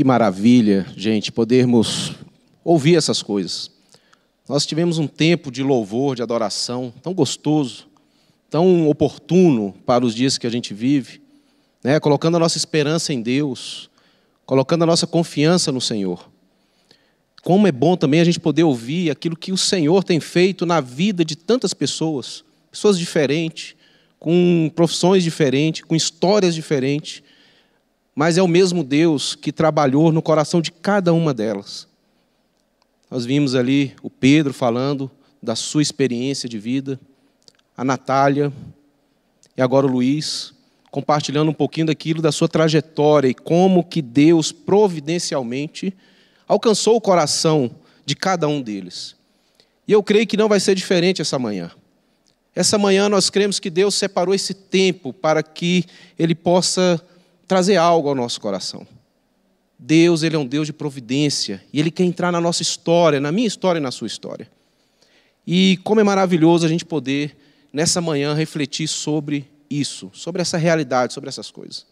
Que maravilha, gente, podermos ouvir essas coisas. Nós tivemos um tempo de louvor, de adoração, tão gostoso, tão oportuno para os dias que a gente vive, né? colocando a nossa esperança em Deus, colocando a nossa confiança no Senhor. Como é bom também a gente poder ouvir aquilo que o Senhor tem feito na vida de tantas pessoas, pessoas diferentes, com profissões diferentes, com histórias diferentes, mas é o mesmo Deus que trabalhou no coração de cada uma delas. Nós vimos ali o Pedro falando da sua experiência de vida, a Natália e agora o Luiz, compartilhando um pouquinho daquilo da sua trajetória e como que Deus providencialmente alcançou o coração de cada um deles. E eu creio que não vai ser diferente essa manhã. Essa manhã nós cremos que Deus separou esse tempo para que Ele possa trazer algo ao nosso coração. Deus, Ele é um Deus de providência e Ele quer entrar na nossa história, na minha história e na sua história. E como é maravilhoso a gente poder, nessa manhã, refletir sobre isso, sobre essa realidade, sobre essas coisas.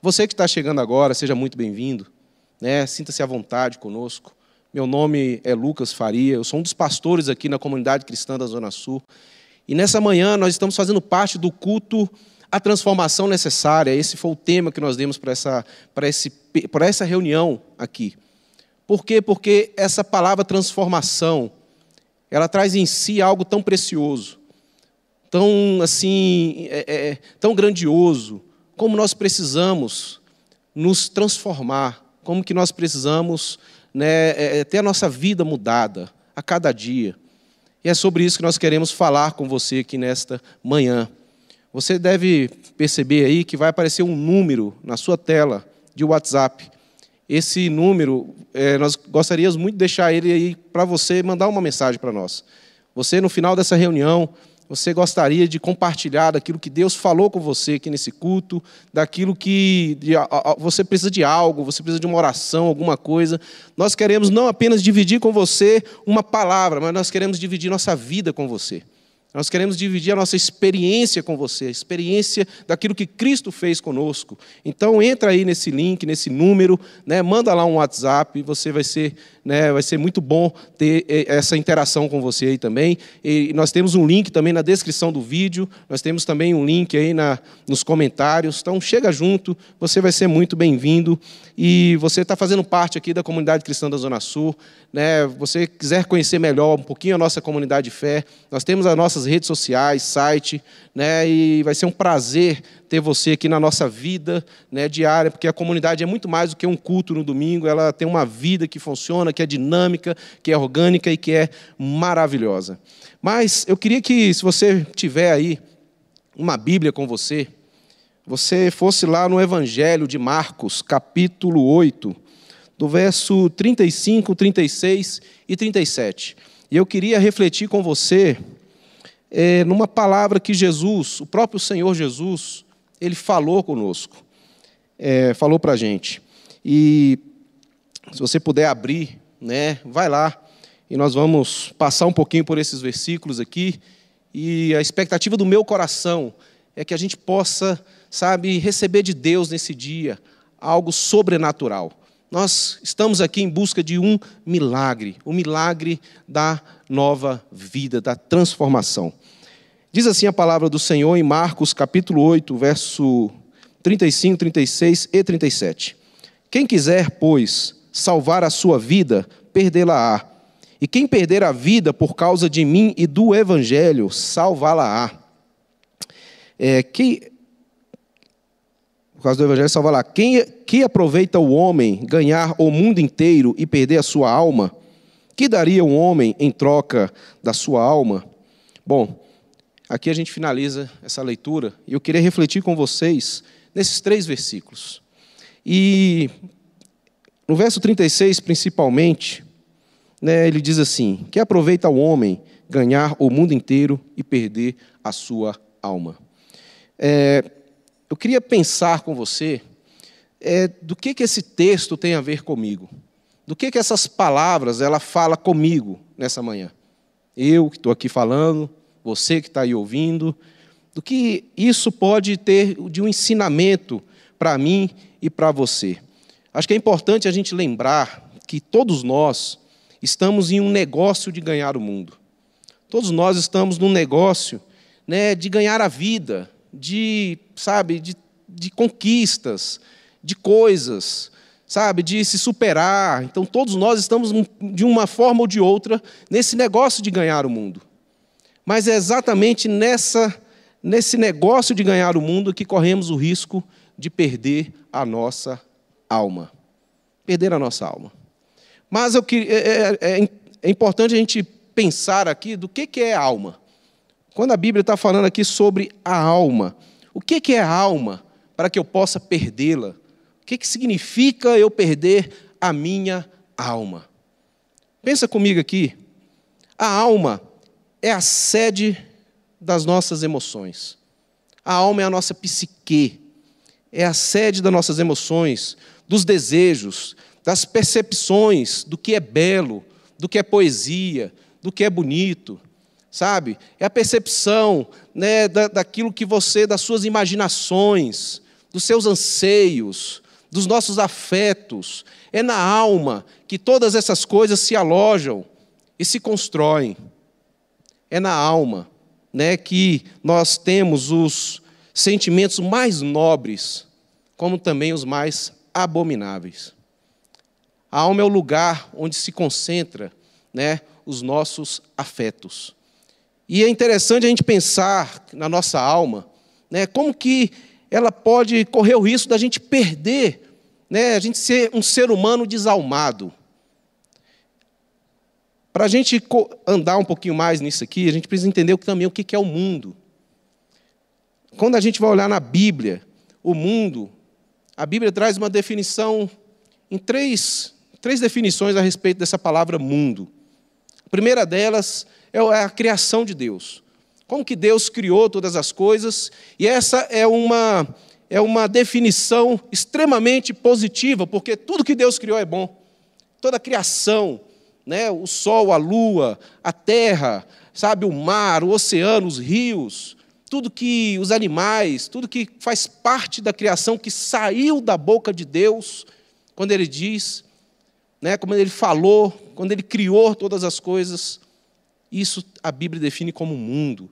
Você que está chegando agora, seja muito bem-vindo, né? sinta-se à vontade conosco. Meu nome é Lucas Faria, eu sou um dos pastores aqui na comunidade cristã da Zona Sul. E nessa manhã nós estamos fazendo parte do culto a transformação necessária. Esse foi o tema que nós demos para essa, para esse, para essa reunião aqui. Por quê? Porque essa palavra transformação, ela traz em si algo tão precioso, tão assim, é, é, tão grandioso, como nós precisamos nos transformar, como que nós precisamos né, é, é ter a nossa vida mudada a cada dia. E é sobre isso que nós queremos falar com você aqui nesta manhã. Você deve perceber aí que vai aparecer um número na sua tela de WhatsApp. Esse número, é, nós gostaríamos muito de deixar ele aí para você mandar uma mensagem para nós. Você, no final dessa reunião, você gostaria de compartilhar daquilo que Deus falou com você aqui nesse culto, daquilo que você precisa de algo, você precisa de uma oração, alguma coisa. Nós queremos não apenas dividir com você uma palavra, mas nós queremos dividir nossa vida com você. Nós queremos dividir a nossa experiência com você, a experiência daquilo que Cristo fez conosco. Então entra aí nesse link, nesse número, né, manda lá um WhatsApp, você vai ser, né, vai ser muito bom ter essa interação com você aí também. E nós temos um link também na descrição do vídeo, nós temos também um link aí na, nos comentários. Então chega junto, você vai ser muito bem-vindo. E você está fazendo parte aqui da comunidade cristã da Zona Sul, né, você quiser conhecer melhor um pouquinho a nossa comunidade de fé, nós temos as nossas redes sociais, site, né, e vai ser um prazer ter você aqui na nossa vida né, diária, porque a comunidade é muito mais do que um culto no domingo, ela tem uma vida que funciona, que é dinâmica, que é orgânica e que é maravilhosa. Mas eu queria que, se você tiver aí uma Bíblia com você, você fosse lá no Evangelho de Marcos, capítulo 8, do verso 35, 36 e 37. E eu queria refletir com você é, numa palavra que Jesus, o próprio Senhor Jesus, ele falou conosco, é, falou para a gente. E se você puder abrir, né, vai lá e nós vamos passar um pouquinho por esses versículos aqui. E a expectativa do meu coração é que a gente possa, sabe, receber de Deus nesse dia algo sobrenatural. Nós estamos aqui em busca de um milagre, o milagre da nova vida, da transformação. Diz assim a palavra do Senhor em Marcos capítulo 8, verso 35, 36 e 37. Quem quiser, pois, salvar a sua vida, perdê-la-á. E quem perder a vida por causa de mim e do evangelho, salvá-la-á. É, que, por causa do Evangelho, salva lá. Quem que aproveita o homem ganhar o mundo inteiro e perder a sua alma? Que daria um homem em troca da sua alma? Bom, aqui a gente finaliza essa leitura e eu queria refletir com vocês nesses três versículos. E no verso 36, principalmente, né, ele diz assim: Que aproveita o homem ganhar o mundo inteiro e perder a sua alma. É, eu queria pensar com você é, do que, que esse texto tem a ver comigo. Do que, que essas palavras ela fala comigo nessa manhã. Eu que estou aqui falando, você que está aí ouvindo, do que isso pode ter de um ensinamento para mim e para você. Acho que é importante a gente lembrar que todos nós estamos em um negócio de ganhar o mundo. Todos nós estamos num negócio né, de ganhar a vida, de, sabe, de, de conquistas, de coisas, sabe, de se superar. Então, todos nós estamos, de uma forma ou de outra, nesse negócio de ganhar o mundo. Mas é exatamente nessa, nesse negócio de ganhar o mundo que corremos o risco de perder a nossa alma. Perder a nossa alma. Mas eu, é, é, é importante a gente pensar aqui do que, que é alma. Quando a Bíblia está falando aqui sobre a alma, o que, que é alma para que eu possa perdê-la? O que, que significa eu perder a minha alma? Pensa comigo aqui. A alma é a sede das nossas emoções. A alma é a nossa psique, é a sede das nossas emoções, dos desejos, das percepções do que é belo, do que é poesia, do que é bonito, sabe? É a percepção né, da, daquilo que você, das suas imaginações, dos seus anseios, dos nossos afetos. É na alma que todas essas coisas se alojam e se constroem. É na alma né, que nós temos os sentimentos mais nobres, como também os mais abomináveis. A alma é o lugar onde se concentra né, os nossos afetos. E é interessante a gente pensar na nossa alma, né, como que ela pode correr o risco da gente perder, né, a gente ser um ser humano desalmado. Para a gente andar um pouquinho mais nisso aqui, a gente precisa entender também o que é o mundo. Quando a gente vai olhar na Bíblia, o mundo, a Bíblia traz uma definição em três, três definições a respeito dessa palavra mundo. A primeira delas é, é a criação de Deus. Como que Deus criou todas as coisas, e essa é uma, é uma definição extremamente positiva, porque tudo que Deus criou é bom. Toda a criação, né, o sol, a lua, a terra, sabe, o mar, o oceano, os rios, tudo que os animais, tudo que faz parte da criação que saiu da boca de Deus, quando ele diz, né, como ele falou, quando ele criou todas as coisas, isso a Bíblia define como mundo.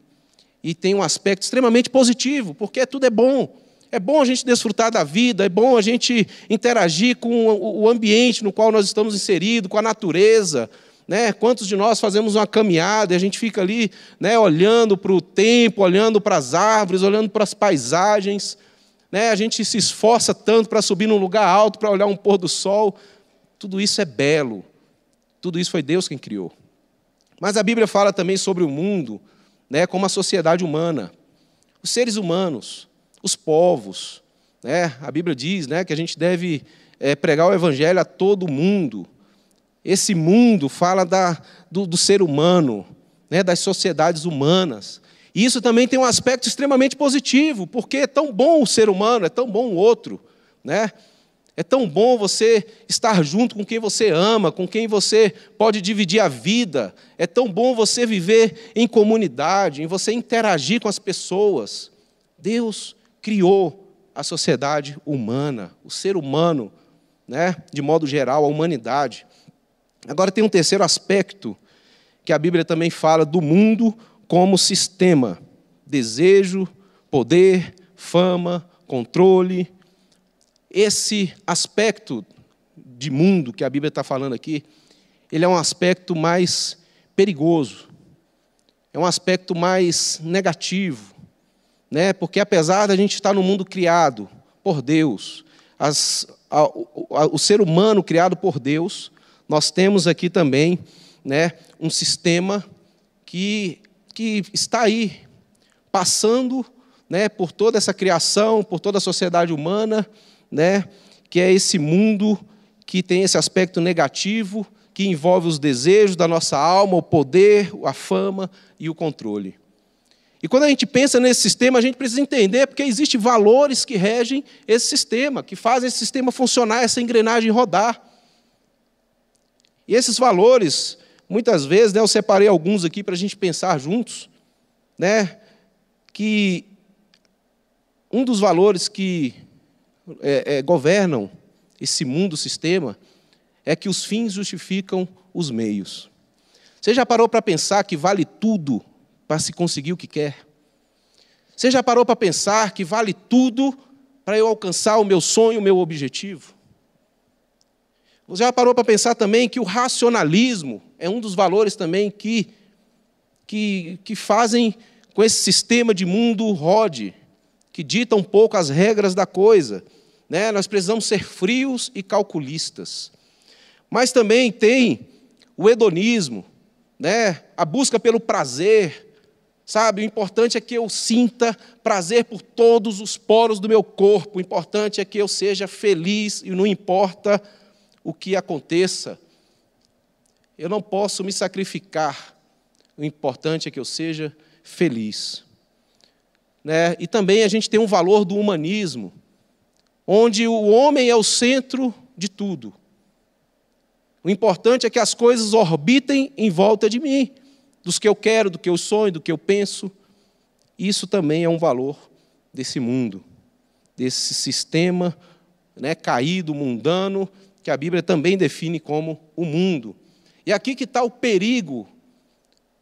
E tem um aspecto extremamente positivo, porque tudo é bom. É bom a gente desfrutar da vida, é bom a gente interagir com o ambiente no qual nós estamos inseridos, com a natureza. Né? Quantos de nós fazemos uma caminhada e a gente fica ali né, olhando para o tempo, olhando para as árvores, olhando para as paisagens. Né? A gente se esforça tanto para subir num lugar alto, para olhar um pôr do sol. Tudo isso é belo. Tudo isso foi Deus quem criou. Mas a Bíblia fala também sobre o mundo, né, como a sociedade humana, os seres humanos, os povos. Né? A Bíblia diz né, que a gente deve é, pregar o Evangelho a todo mundo. Esse mundo fala da, do, do ser humano, né, das sociedades humanas. E isso também tem um aspecto extremamente positivo, porque é tão bom o ser humano, é tão bom o outro. Né? É tão bom você estar junto com quem você ama, com quem você pode dividir a vida. É tão bom você viver em comunidade, em você interagir com as pessoas. Deus criou a sociedade humana, o ser humano, né, de modo geral, a humanidade. Agora tem um terceiro aspecto que a Bíblia também fala do mundo como sistema: desejo, poder, fama, controle, esse aspecto de mundo que a Bíblia está falando aqui, ele é um aspecto mais perigoso, é um aspecto mais negativo, né? porque apesar da gente estar no mundo criado por Deus, as, a, a, o ser humano criado por Deus, nós temos aqui também né, um sistema que, que está aí, passando né, por toda essa criação, por toda a sociedade humana, né, que é esse mundo que tem esse aspecto negativo, que envolve os desejos da nossa alma, o poder, a fama e o controle. E quando a gente pensa nesse sistema, a gente precisa entender porque existem valores que regem esse sistema, que fazem esse sistema funcionar, essa engrenagem rodar. E esses valores, muitas vezes, né, eu separei alguns aqui para a gente pensar juntos, né, que um dos valores que é, é, governam esse mundo sistema, é que os fins justificam os meios. Você já parou para pensar que vale tudo para se conseguir o que quer? Você já parou para pensar que vale tudo para eu alcançar o meu sonho, o meu objetivo? Você já parou para pensar também que o racionalismo é um dos valores também que, que, que fazem com esse sistema de mundo rode, que dita um pouco as regras da coisa. Né? Nós precisamos ser frios e calculistas. Mas também tem o hedonismo, né? a busca pelo prazer, Sabe, o importante é que eu sinta prazer por todos os poros do meu corpo. O importante é que eu seja feliz e não importa o que aconteça. Eu não posso me sacrificar. O importante é que eu seja feliz. Né? E também a gente tem um valor do humanismo, onde o homem é o centro de tudo. O importante é que as coisas orbitem em volta de mim dos que eu quero, do que eu sonho, do que eu penso. Isso também é um valor desse mundo, desse sistema né, caído, mundano, que a Bíblia também define como o mundo. E aqui que está o perigo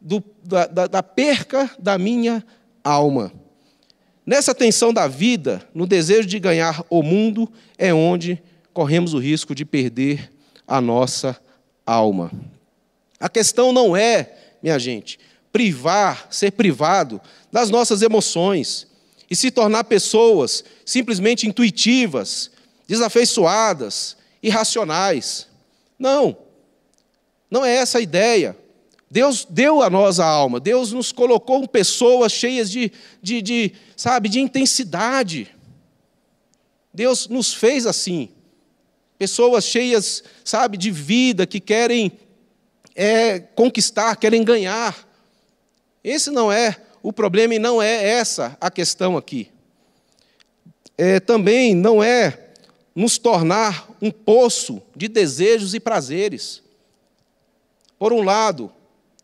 do, da, da, da perca da minha alma. Nessa tensão da vida, no desejo de ganhar o mundo, é onde corremos o risco de perder a nossa alma. A questão não é minha gente, privar, ser privado das nossas emoções e se tornar pessoas simplesmente intuitivas, desafeiçoadas, irracionais. Não, não é essa a ideia. Deus deu a nós a alma, Deus nos colocou pessoas cheias de, de, de, sabe, de intensidade. Deus nos fez assim, pessoas cheias, sabe, de vida, que querem é conquistar, querem ganhar. Esse não é o problema e não é essa a questão aqui. É, também não é nos tornar um poço de desejos e prazeres. Por um lado,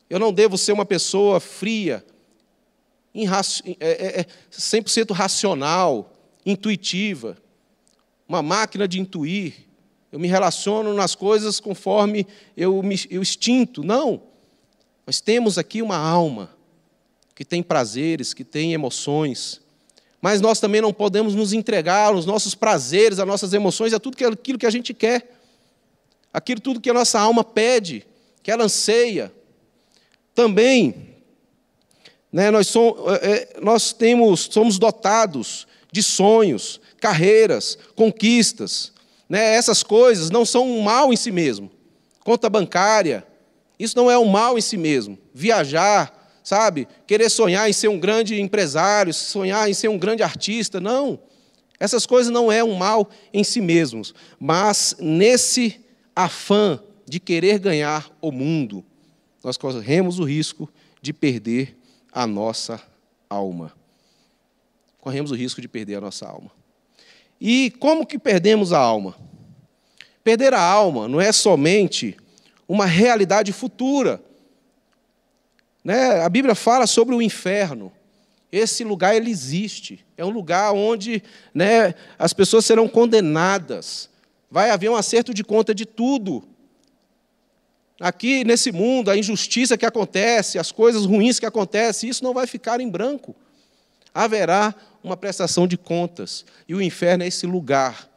eu não devo ser uma pessoa fria, é, é, 100% é, racional, intuitiva, uma máquina de intuir, eu me relaciono nas coisas conforme eu, me, eu. Não. Nós temos aqui uma alma que tem prazeres, que tem emoções. Mas nós também não podemos nos entregar aos nossos prazeres, às nossas emoções, a tudo aquilo que a gente quer. Aquilo tudo que a nossa alma pede, que ela anseia. Também, né, nós, somos, é, é, nós temos, somos dotados de sonhos, carreiras, conquistas né, essas coisas não são um mal em si mesmo. Conta bancária, isso não é um mal em si mesmo. Viajar, sabe? Querer sonhar em ser um grande empresário, sonhar em ser um grande artista, não. Essas coisas não é um mal em si mesmos, mas nesse afã de querer ganhar o mundo, nós corremos o risco de perder a nossa alma. Corremos o risco de perder a nossa alma. E como que perdemos a alma? Perder a alma não é somente uma realidade futura. Né? A Bíblia fala sobre o inferno. Esse lugar ele existe. É um lugar onde né, as pessoas serão condenadas. Vai haver um acerto de conta de tudo. Aqui nesse mundo, a injustiça que acontece, as coisas ruins que acontecem, isso não vai ficar em branco. Haverá uma prestação de contas. E o inferno é esse lugar,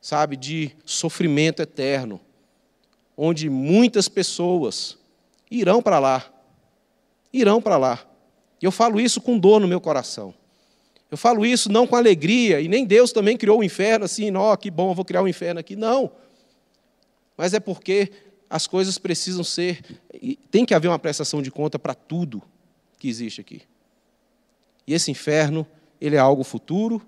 sabe, de sofrimento eterno, onde muitas pessoas irão para lá. Irão para lá. E eu falo isso com dor no meu coração. Eu falo isso não com alegria, e nem Deus também criou o inferno assim, ó, que bom, vou criar um inferno aqui. Não. Mas é porque as coisas precisam ser. Tem que haver uma prestação de conta para tudo que existe aqui. E esse inferno ele é algo futuro,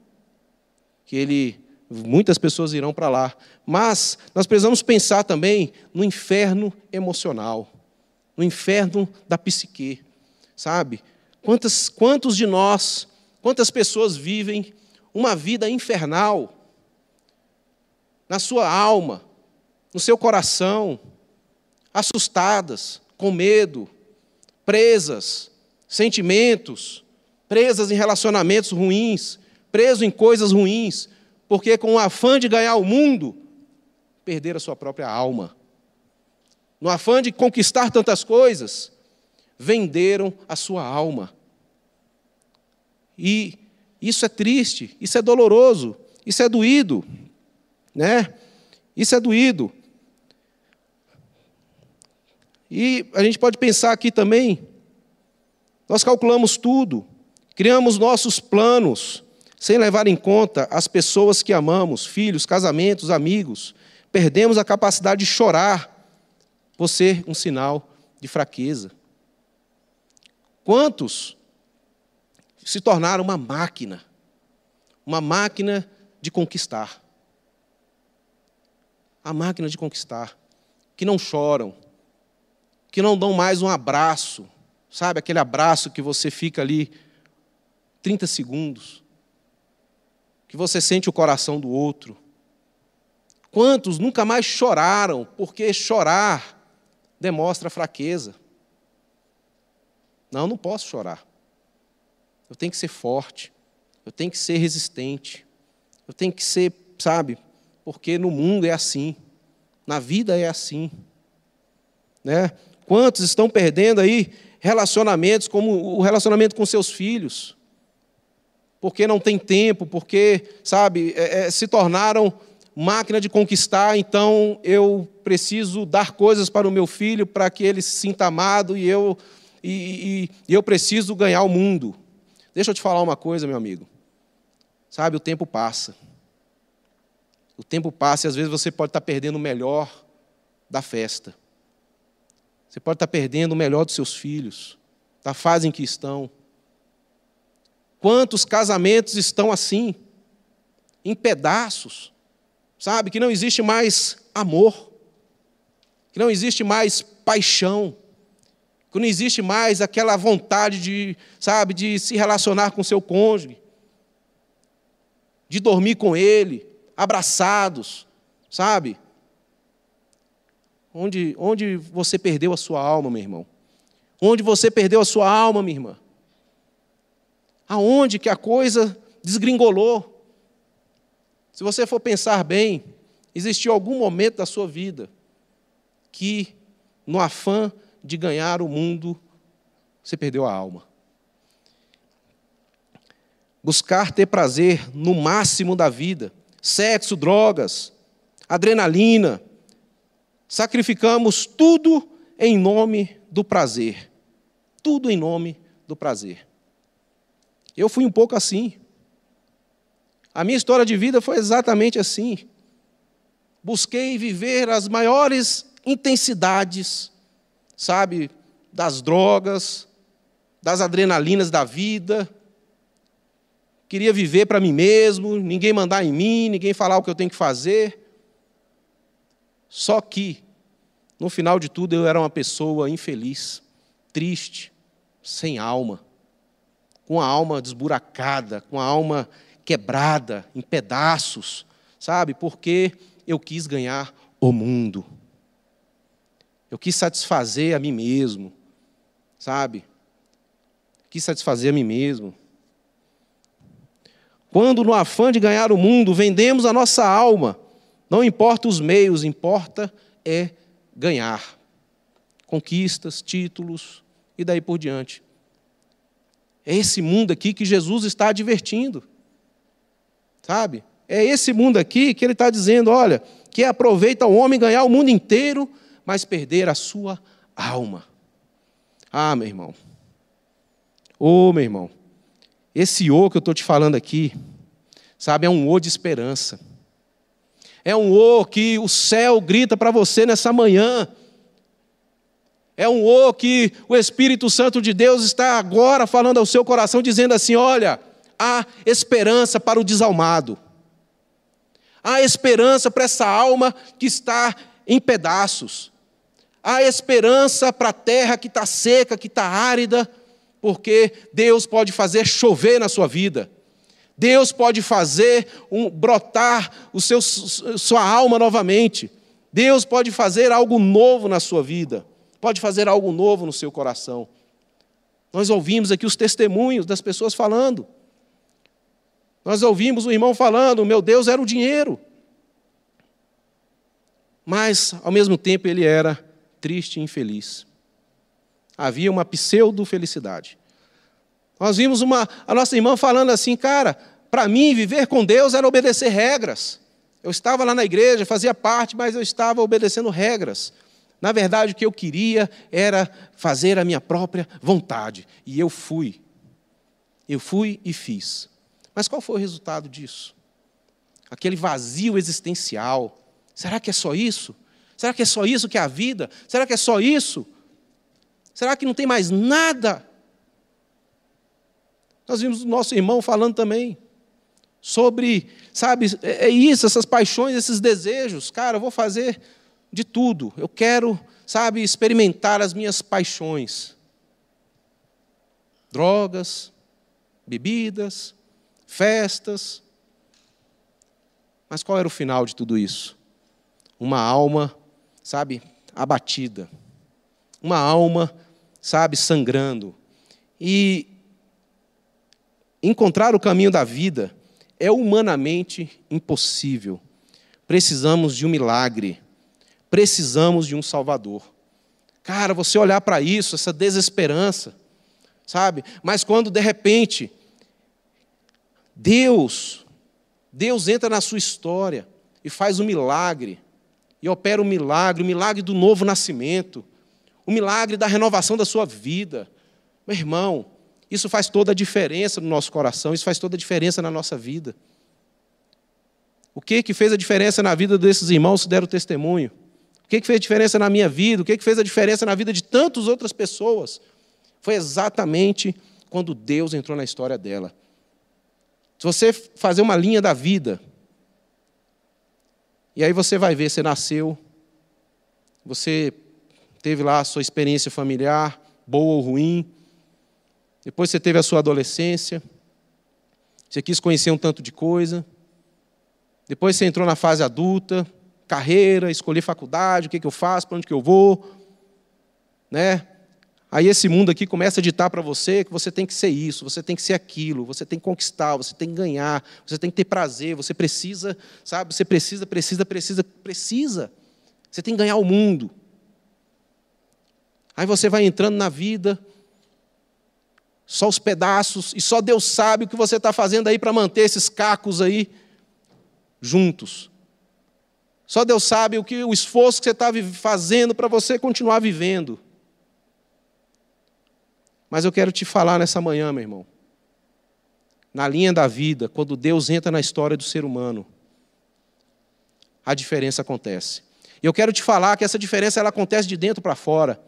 que ele muitas pessoas irão para lá, mas nós precisamos pensar também no inferno emocional, no inferno da psique, sabe? Quantos de nós, quantas pessoas vivem uma vida infernal na sua alma, no seu coração, assustadas, com medo, presas, sentimentos, presas em relacionamentos ruins, preso em coisas ruins, porque com o afã de ganhar o mundo, perder a sua própria alma. No afã de conquistar tantas coisas, venderam a sua alma. E isso é triste, isso é doloroso, isso é doído, né? Isso é doído. E a gente pode pensar aqui também, nós calculamos tudo, criamos nossos planos, sem levar em conta as pessoas que amamos, filhos, casamentos, amigos. Perdemos a capacidade de chorar por ser um sinal de fraqueza. Quantos se tornaram uma máquina, uma máquina de conquistar? A máquina de conquistar, que não choram, que não dão mais um abraço, sabe aquele abraço que você fica ali 30 segundos, que você sente o coração do outro. Quantos nunca mais choraram, porque chorar demonstra fraqueza. Não, eu não posso chorar. Eu tenho que ser forte, eu tenho que ser resistente, eu tenho que ser, sabe, porque no mundo é assim, na vida é assim. Né? Quantos estão perdendo aí relacionamentos, como o relacionamento com seus filhos? Porque não tem tempo, porque, sabe, é, é, se tornaram máquina de conquistar, então eu preciso dar coisas para o meu filho para que ele se sinta amado e eu, e, e, e eu preciso ganhar o mundo. Deixa eu te falar uma coisa, meu amigo. Sabe, o tempo passa. O tempo passa e às vezes você pode estar perdendo o melhor da festa. Você pode estar perdendo o melhor dos seus filhos, da fase em que estão. Quantos casamentos estão assim, em pedaços, sabe? Que não existe mais amor, que não existe mais paixão, que não existe mais aquela vontade de, sabe, de se relacionar com seu cônjuge, de dormir com ele, abraçados, sabe? Onde, onde você perdeu a sua alma, meu irmão? Onde você perdeu a sua alma, minha irmã? Aonde que a coisa desgringolou? Se você for pensar bem, existiu algum momento da sua vida que, no afã de ganhar o mundo, você perdeu a alma. Buscar ter prazer no máximo da vida, sexo, drogas, adrenalina, Sacrificamos tudo em nome do prazer. Tudo em nome do prazer. Eu fui um pouco assim. A minha história de vida foi exatamente assim. Busquei viver as maiores intensidades, sabe, das drogas, das adrenalinas da vida. Queria viver para mim mesmo, ninguém mandar em mim, ninguém falar o que eu tenho que fazer. Só que, no final de tudo, eu era uma pessoa infeliz, triste, sem alma, com a alma desburacada, com a alma quebrada, em pedaços, sabe? Porque eu quis ganhar o mundo. Eu quis satisfazer a mim mesmo, sabe? Quis satisfazer a mim mesmo. Quando, no afã de ganhar o mundo, vendemos a nossa alma não importa os meios, importa é ganhar. Conquistas, títulos e daí por diante. É esse mundo aqui que Jesus está advertindo. Sabe? É esse mundo aqui que ele está dizendo: olha, que aproveita o homem ganhar o mundo inteiro, mas perder a sua alma. Ah, meu irmão. Ô, oh, meu irmão. Esse o que eu estou te falando aqui, sabe, é um o de esperança. É um o que o céu grita para você nessa manhã. É um o que o Espírito Santo de Deus está agora falando ao seu coração, dizendo assim: olha, há esperança para o desalmado. Há esperança para essa alma que está em pedaços. Há esperança para a terra que está seca, que está árida, porque Deus pode fazer chover na sua vida. Deus pode fazer um, brotar o seu, sua alma novamente. Deus pode fazer algo novo na sua vida. Pode fazer algo novo no seu coração. Nós ouvimos aqui os testemunhos das pessoas falando. Nós ouvimos o irmão falando: meu Deus era o dinheiro. mas ao mesmo tempo ele era triste e infeliz. Havia uma pseudo-felicidade. Nós vimos uma, a nossa irmã falando assim, cara, para mim viver com Deus era obedecer regras. Eu estava lá na igreja, fazia parte, mas eu estava obedecendo regras. Na verdade, o que eu queria era fazer a minha própria vontade. E eu fui. Eu fui e fiz. Mas qual foi o resultado disso? Aquele vazio existencial. Será que é só isso? Será que é só isso que é a vida? Será que é só isso? Será que não tem mais nada? Nós vimos o nosso irmão falando também sobre, sabe, é, é isso, essas paixões, esses desejos. Cara, eu vou fazer de tudo. Eu quero, sabe, experimentar as minhas paixões. Drogas, bebidas, festas. Mas qual era o final de tudo isso? Uma alma, sabe, abatida. Uma alma, sabe, sangrando. E encontrar o caminho da vida é humanamente impossível. Precisamos de um milagre. Precisamos de um Salvador. Cara, você olhar para isso, essa desesperança, sabe? Mas quando de repente Deus, Deus entra na sua história e faz um milagre, e opera um milagre, o um milagre do novo nascimento, o um milagre da renovação da sua vida. Meu irmão, isso faz toda a diferença no nosso coração, isso faz toda a diferença na nossa vida. O que que fez a diferença na vida desses irmãos que deram testemunho? O que que fez a diferença na minha vida? O que que fez a diferença na vida de tantas outras pessoas? Foi exatamente quando Deus entrou na história dela. Se você fazer uma linha da vida, e aí você vai ver, você nasceu, você teve lá a sua experiência familiar, boa ou ruim, depois você teve a sua adolescência. Você quis conhecer um tanto de coisa. Depois você entrou na fase adulta, carreira, escolher faculdade, o que, que eu faço, para onde que eu vou. Né? Aí esse mundo aqui começa a ditar para você que você tem que ser isso, você tem que ser aquilo, você tem que conquistar, você tem que ganhar, você tem que ter prazer, você precisa, sabe? Você precisa, precisa, precisa, precisa. Você tem que ganhar o mundo. Aí você vai entrando na vida, só os pedaços, e só Deus sabe o que você está fazendo aí para manter esses cacos aí juntos. Só Deus sabe o que o esforço que você está fazendo para você continuar vivendo. Mas eu quero te falar nessa manhã, meu irmão. Na linha da vida, quando Deus entra na história do ser humano, a diferença acontece. E eu quero te falar que essa diferença ela acontece de dentro para fora.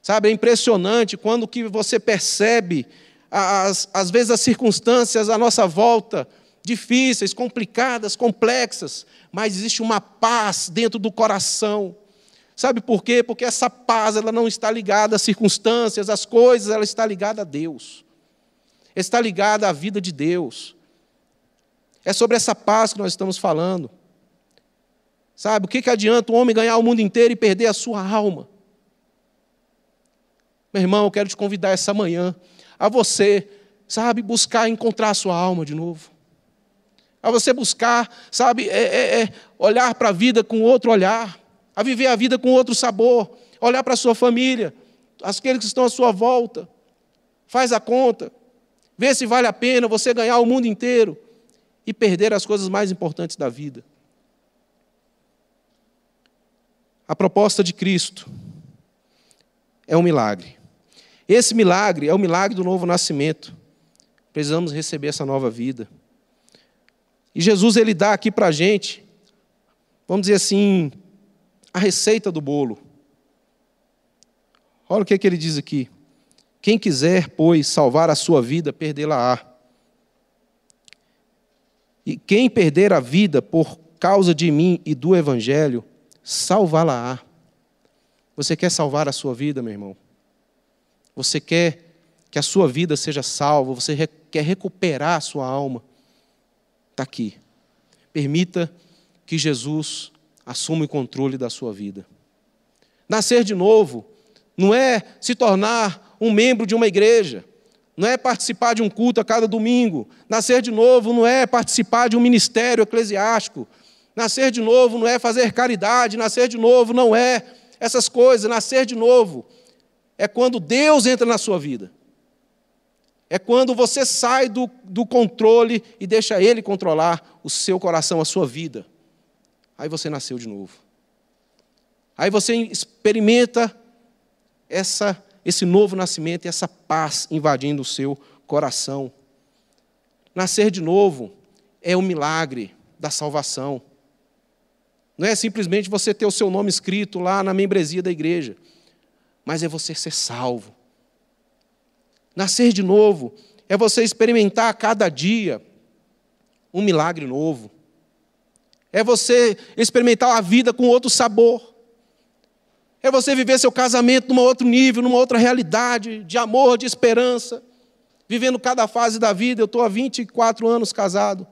Sabe, é impressionante quando que você percebe, as, às vezes, as circunstâncias à nossa volta, difíceis, complicadas, complexas, mas existe uma paz dentro do coração. Sabe por quê? Porque essa paz ela não está ligada às circunstâncias, às coisas, ela está ligada a Deus. Está ligada à vida de Deus. É sobre essa paz que nós estamos falando. Sabe, o que, que adianta o homem ganhar o mundo inteiro e perder a sua alma? Meu irmão, eu quero te convidar essa manhã a você, sabe, buscar encontrar a sua alma de novo. A você buscar, sabe, é, é, é olhar para a vida com outro olhar, a viver a vida com outro sabor, olhar para a sua família, aqueles que estão à sua volta. Faz a conta, vê se vale a pena você ganhar o mundo inteiro e perder as coisas mais importantes da vida. A proposta de Cristo é um milagre. Esse milagre é o milagre do novo nascimento. Precisamos receber essa nova vida. E Jesus ele dá aqui para a gente, vamos dizer assim, a receita do bolo. Olha o que, é que ele diz aqui. Quem quiser, pois, salvar a sua vida, perdê-la-á. E quem perder a vida por causa de mim e do Evangelho, salvá-la-á. Você quer salvar a sua vida, meu irmão? você quer que a sua vida seja salva, você quer recuperar a sua alma, está aqui. Permita que Jesus assuma o controle da sua vida. Nascer de novo não é se tornar um membro de uma igreja, não é participar de um culto a cada domingo. Nascer de novo não é participar de um ministério eclesiástico. Nascer de novo não é fazer caridade, nascer de novo não é essas coisas. Nascer de novo é quando Deus entra na sua vida. É quando você sai do, do controle e deixa Ele controlar o seu coração, a sua vida. Aí você nasceu de novo. Aí você experimenta essa, esse novo nascimento e essa paz invadindo o seu coração. Nascer de novo é o milagre da salvação. Não é simplesmente você ter o seu nome escrito lá na membresia da igreja, mas é você ser salvo. Nascer de novo é você experimentar a cada dia um milagre novo. É você experimentar a vida com outro sabor. É você viver seu casamento num outro nível, numa outra realidade, de amor, de esperança. Vivendo cada fase da vida. Eu estou há 24 anos casado.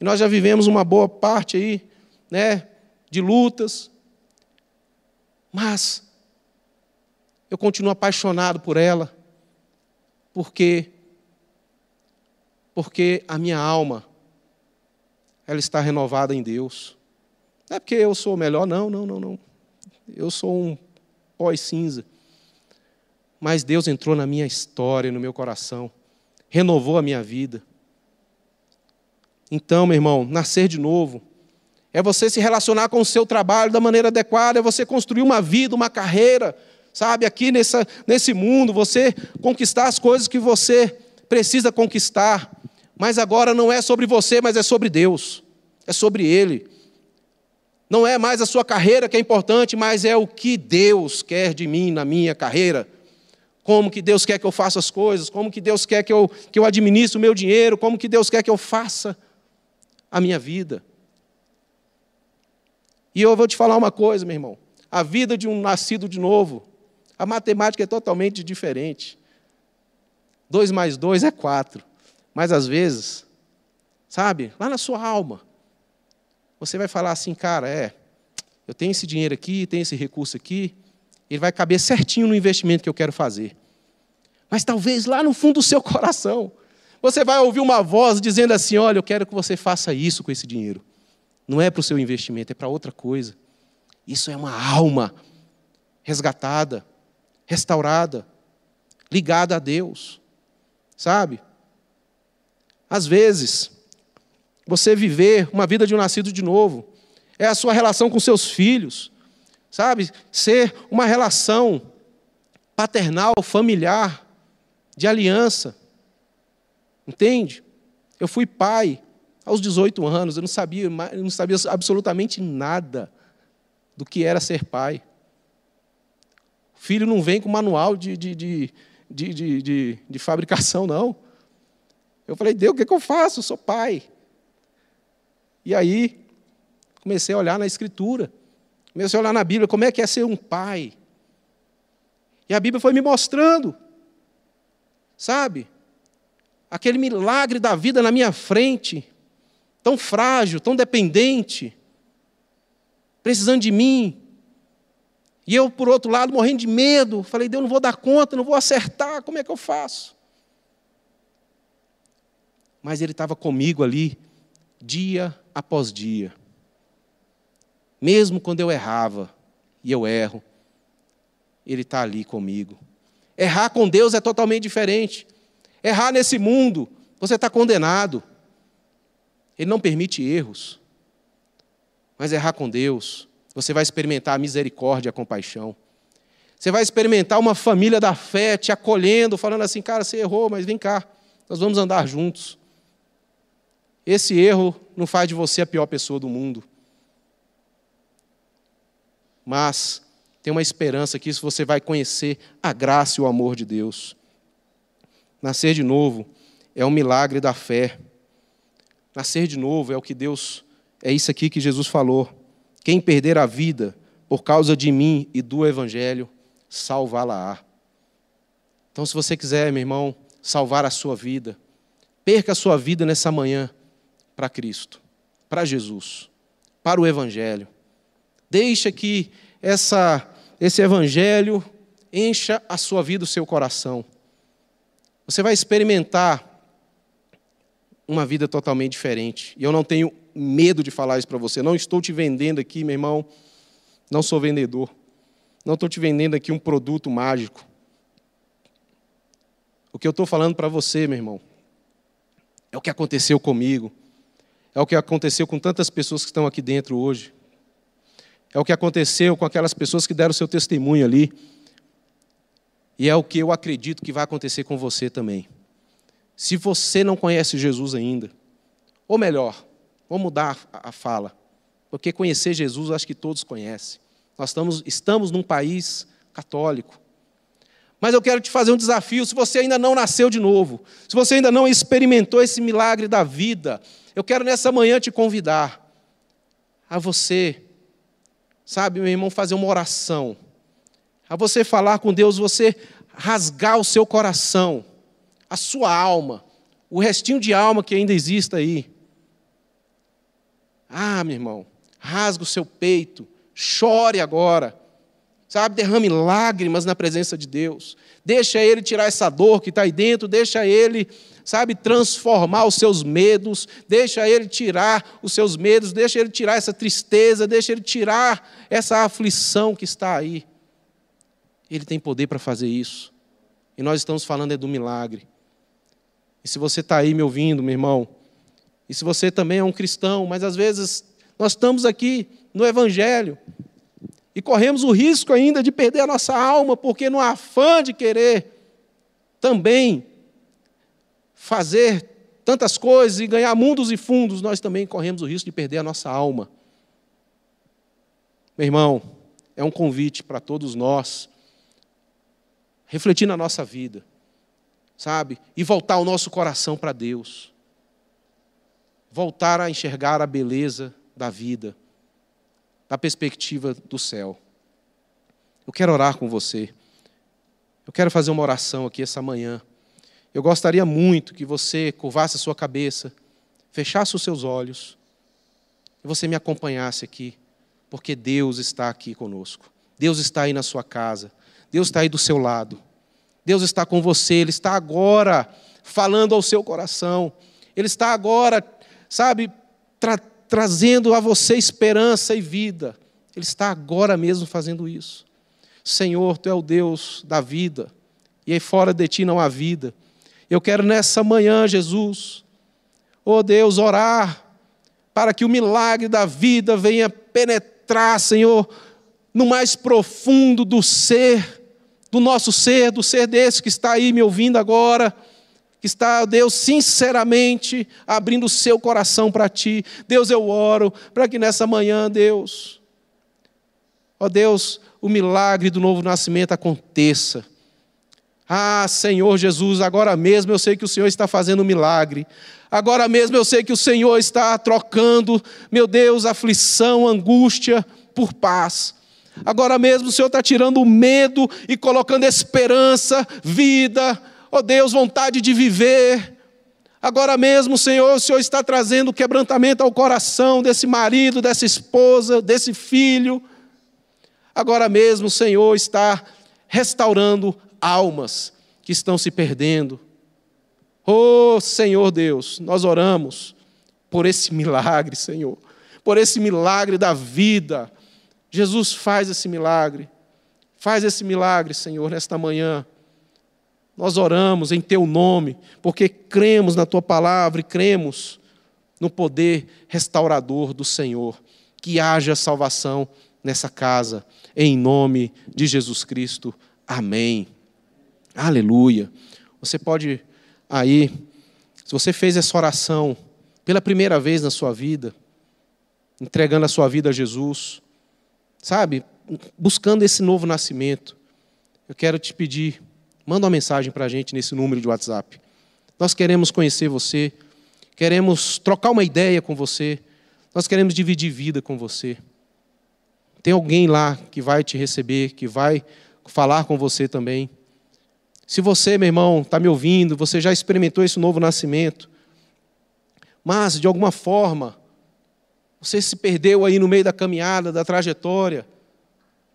E nós já vivemos uma boa parte aí né, de lutas. Mas eu continuo apaixonado por ela, porque porque a minha alma ela está renovada em Deus. Não é porque eu sou melhor, não, não, não, não. Eu sou um pós-cinza. Mas Deus entrou na minha história, no meu coração, renovou a minha vida. Então, meu irmão, nascer de novo é você se relacionar com o seu trabalho da maneira adequada, é você construir uma vida, uma carreira, sabe, aqui nessa, nesse mundo, você conquistar as coisas que você precisa conquistar. Mas agora não é sobre você, mas é sobre Deus, é sobre Ele. Não é mais a sua carreira que é importante, mas é o que Deus quer de mim na minha carreira. Como que Deus quer que eu faça as coisas, como que Deus quer que eu, que eu administre o meu dinheiro, como que Deus quer que eu faça a minha vida. E eu vou te falar uma coisa, meu irmão. A vida de um nascido de novo, a matemática é totalmente diferente. Dois mais dois é quatro. Mas às vezes, sabe, lá na sua alma, você vai falar assim, cara, é, eu tenho esse dinheiro aqui, tenho esse recurso aqui, ele vai caber certinho no investimento que eu quero fazer. Mas talvez lá no fundo do seu coração, você vai ouvir uma voz dizendo assim: olha, eu quero que você faça isso com esse dinheiro. Não é para o seu investimento, é para outra coisa. Isso é uma alma resgatada, restaurada, ligada a Deus. Sabe? Às vezes, você viver uma vida de um nascido de novo é a sua relação com seus filhos. Sabe? Ser uma relação paternal, familiar, de aliança. Entende? Eu fui pai aos 18 anos, eu não sabia, eu não sabia absolutamente nada do que era ser pai. Filho não vem com manual de, de, de, de, de, de fabricação, não. Eu falei, Deus, o que, é que eu faço? Eu sou pai. E aí, comecei a olhar na Escritura. Comecei a olhar na Bíblia, como é que é ser um pai. E a Bíblia foi me mostrando. Sabe? Aquele milagre da vida na minha frente tão frágil, tão dependente, precisando de mim. E eu, por outro lado, morrendo de medo, falei: Deus, não vou dar conta, não vou acertar, como é que eu faço? Mas Ele estava comigo ali, dia após dia. Mesmo quando eu errava, e eu erro, Ele está ali comigo. Errar com Deus é totalmente diferente. Errar nesse mundo, você está condenado. Ele não permite erros. Mas errar com Deus, você vai experimentar a misericórdia a compaixão. Você vai experimentar uma família da fé te acolhendo, falando assim: cara, você errou, mas vem cá, nós vamos andar juntos. Esse erro não faz de você a pior pessoa do mundo. Mas tem uma esperança que isso você vai conhecer a graça e o amor de Deus. Nascer de novo é um milagre da fé. Nascer de novo é o que Deus, é isso aqui que Jesus falou. Quem perder a vida por causa de mim e do Evangelho, salvá-la-á. Então, se você quiser, meu irmão, salvar a sua vida, perca a sua vida nessa manhã para Cristo, para Jesus, para o Evangelho. Deixa que essa, esse Evangelho encha a sua vida, o seu coração. Você vai experimentar uma vida totalmente diferente. E eu não tenho medo de falar isso para você. Não estou te vendendo aqui, meu irmão. Não sou vendedor. Não estou te vendendo aqui um produto mágico. O que eu estou falando para você, meu irmão, é o que aconteceu comigo. É o que aconteceu com tantas pessoas que estão aqui dentro hoje. É o que aconteceu com aquelas pessoas que deram seu testemunho ali. E é o que eu acredito que vai acontecer com você também. Se você não conhece Jesus ainda, ou melhor, vamos mudar a fala, porque conhecer Jesus acho que todos conhecem. Nós estamos, estamos num país católico. Mas eu quero te fazer um desafio. Se você ainda não nasceu de novo, se você ainda não experimentou esse milagre da vida, eu quero nessa manhã te convidar a você, sabe, meu irmão, fazer uma oração, a você falar com Deus, você rasgar o seu coração, a sua alma, o restinho de alma que ainda existe aí. Ah, meu irmão, rasga o seu peito, chore agora sabe? Derrame lágrimas na presença de Deus. Deixa Ele tirar essa dor que está aí dentro, deixa Ele, sabe, transformar os seus medos, deixa Ele tirar os seus medos, deixa Ele tirar essa tristeza, deixa Ele tirar essa aflição que está aí. Ele tem poder para fazer isso. E nós estamos falando é do milagre. E se você está aí me ouvindo, meu irmão, e se você também é um cristão, mas às vezes nós estamos aqui no Evangelho, e corremos o risco ainda de perder a nossa alma, porque no afã de querer também fazer tantas coisas e ganhar mundos e fundos, nós também corremos o risco de perder a nossa alma. Meu irmão, é um convite para todos nós refletir na nossa vida, sabe? E voltar o nosso coração para Deus. Voltar a enxergar a beleza da vida da perspectiva do céu. Eu quero orar com você. Eu quero fazer uma oração aqui essa manhã. Eu gostaria muito que você curvasse a sua cabeça, fechasse os seus olhos e você me acompanhasse aqui, porque Deus está aqui conosco. Deus está aí na sua casa. Deus está aí do seu lado. Deus está com você. Ele está agora falando ao seu coração. Ele está agora, sabe, tratando trazendo a você esperança e vida. Ele está agora mesmo fazendo isso. Senhor, tu é o Deus da vida, e aí fora de ti não há vida. Eu quero nessa manhã, Jesus, oh Deus, orar para que o milagre da vida venha penetrar, Senhor, no mais profundo do ser, do nosso ser, do ser desse que está aí me ouvindo agora que está, Deus, sinceramente abrindo o seu coração para ti. Deus, eu oro para que nessa manhã, Deus, ó Deus, o milagre do novo nascimento aconteça. Ah, Senhor Jesus, agora mesmo eu sei que o Senhor está fazendo um milagre. Agora mesmo eu sei que o Senhor está trocando, meu Deus, aflição, angústia por paz. Agora mesmo o Senhor está tirando o medo e colocando esperança, vida, ó oh Deus, vontade de viver. Agora mesmo, Senhor, o Senhor está trazendo quebrantamento ao coração desse marido, dessa esposa, desse filho. Agora mesmo, Senhor está restaurando almas que estão se perdendo. Oh, Senhor Deus, nós oramos por esse milagre, Senhor, por esse milagre da vida. Jesus faz esse milagre. Faz esse milagre, Senhor, nesta manhã. Nós oramos em Teu nome, porque cremos na Tua palavra e cremos no poder restaurador do Senhor. Que haja salvação nessa casa, em nome de Jesus Cristo. Amém. Aleluia. Você pode aí, se você fez essa oração pela primeira vez na sua vida, entregando a sua vida a Jesus, sabe, buscando esse novo nascimento, eu quero te pedir Manda uma mensagem para a gente nesse número de WhatsApp. Nós queremos conhecer você, queremos trocar uma ideia com você, nós queremos dividir vida com você. Tem alguém lá que vai te receber, que vai falar com você também. Se você, meu irmão, está me ouvindo, você já experimentou esse novo nascimento, mas de alguma forma você se perdeu aí no meio da caminhada, da trajetória,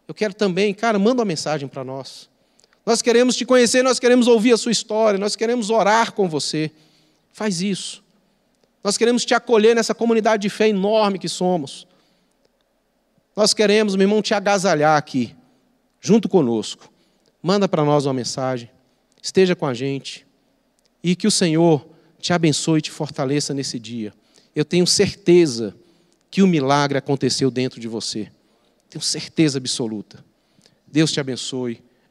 eu quero também, cara, manda uma mensagem para nós. Nós queremos te conhecer, nós queremos ouvir a sua história, nós queremos orar com você. Faz isso. Nós queremos te acolher nessa comunidade de fé enorme que somos. Nós queremos, meu irmão, te agasalhar aqui, junto conosco. Manda para nós uma mensagem, esteja com a gente e que o Senhor te abençoe e te fortaleça nesse dia. Eu tenho certeza que o milagre aconteceu dentro de você. Tenho certeza absoluta. Deus te abençoe,